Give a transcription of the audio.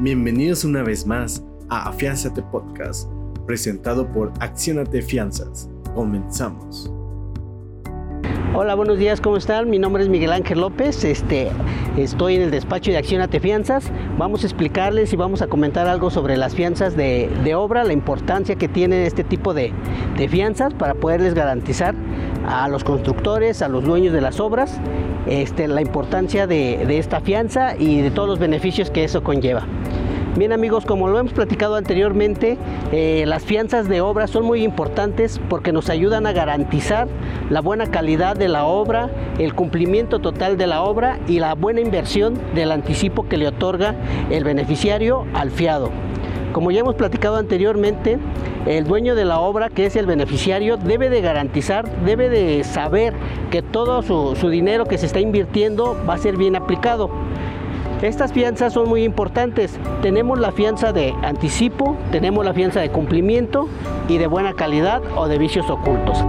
Bienvenidos una vez más a Afianzate Podcast, presentado por Accionate Fianzas. Comenzamos. Hola, buenos días, ¿cómo están? Mi nombre es Miguel Ángel López, este, estoy en el despacho de Accionate Fianzas. Vamos a explicarles y vamos a comentar algo sobre las fianzas de, obra, la importancia que tienen este tipo de, fianzas para poderles garantizar a los constructores, a los dueños de las obras, este, la importancia de, esta fianza y de todos los beneficios que eso conlleva. Bien amigos, como lo hemos platicado anteriormente, eh, las fianzas de obra son muy importantes porque nos ayudan a garantizar la buena calidad de la obra, el cumplimiento total de la obra y la buena inversión del anticipo que le otorga el beneficiario al fiado. Como ya hemos platicado anteriormente, el dueño de la obra, que es el beneficiario, debe de garantizar, debe de saber que todo su, su dinero que se está invirtiendo va a ser bien aplicado. Estas fianzas son muy importantes. Tenemos la fianza de anticipo, tenemos la fianza de cumplimiento y de buena calidad o de vicios ocultos.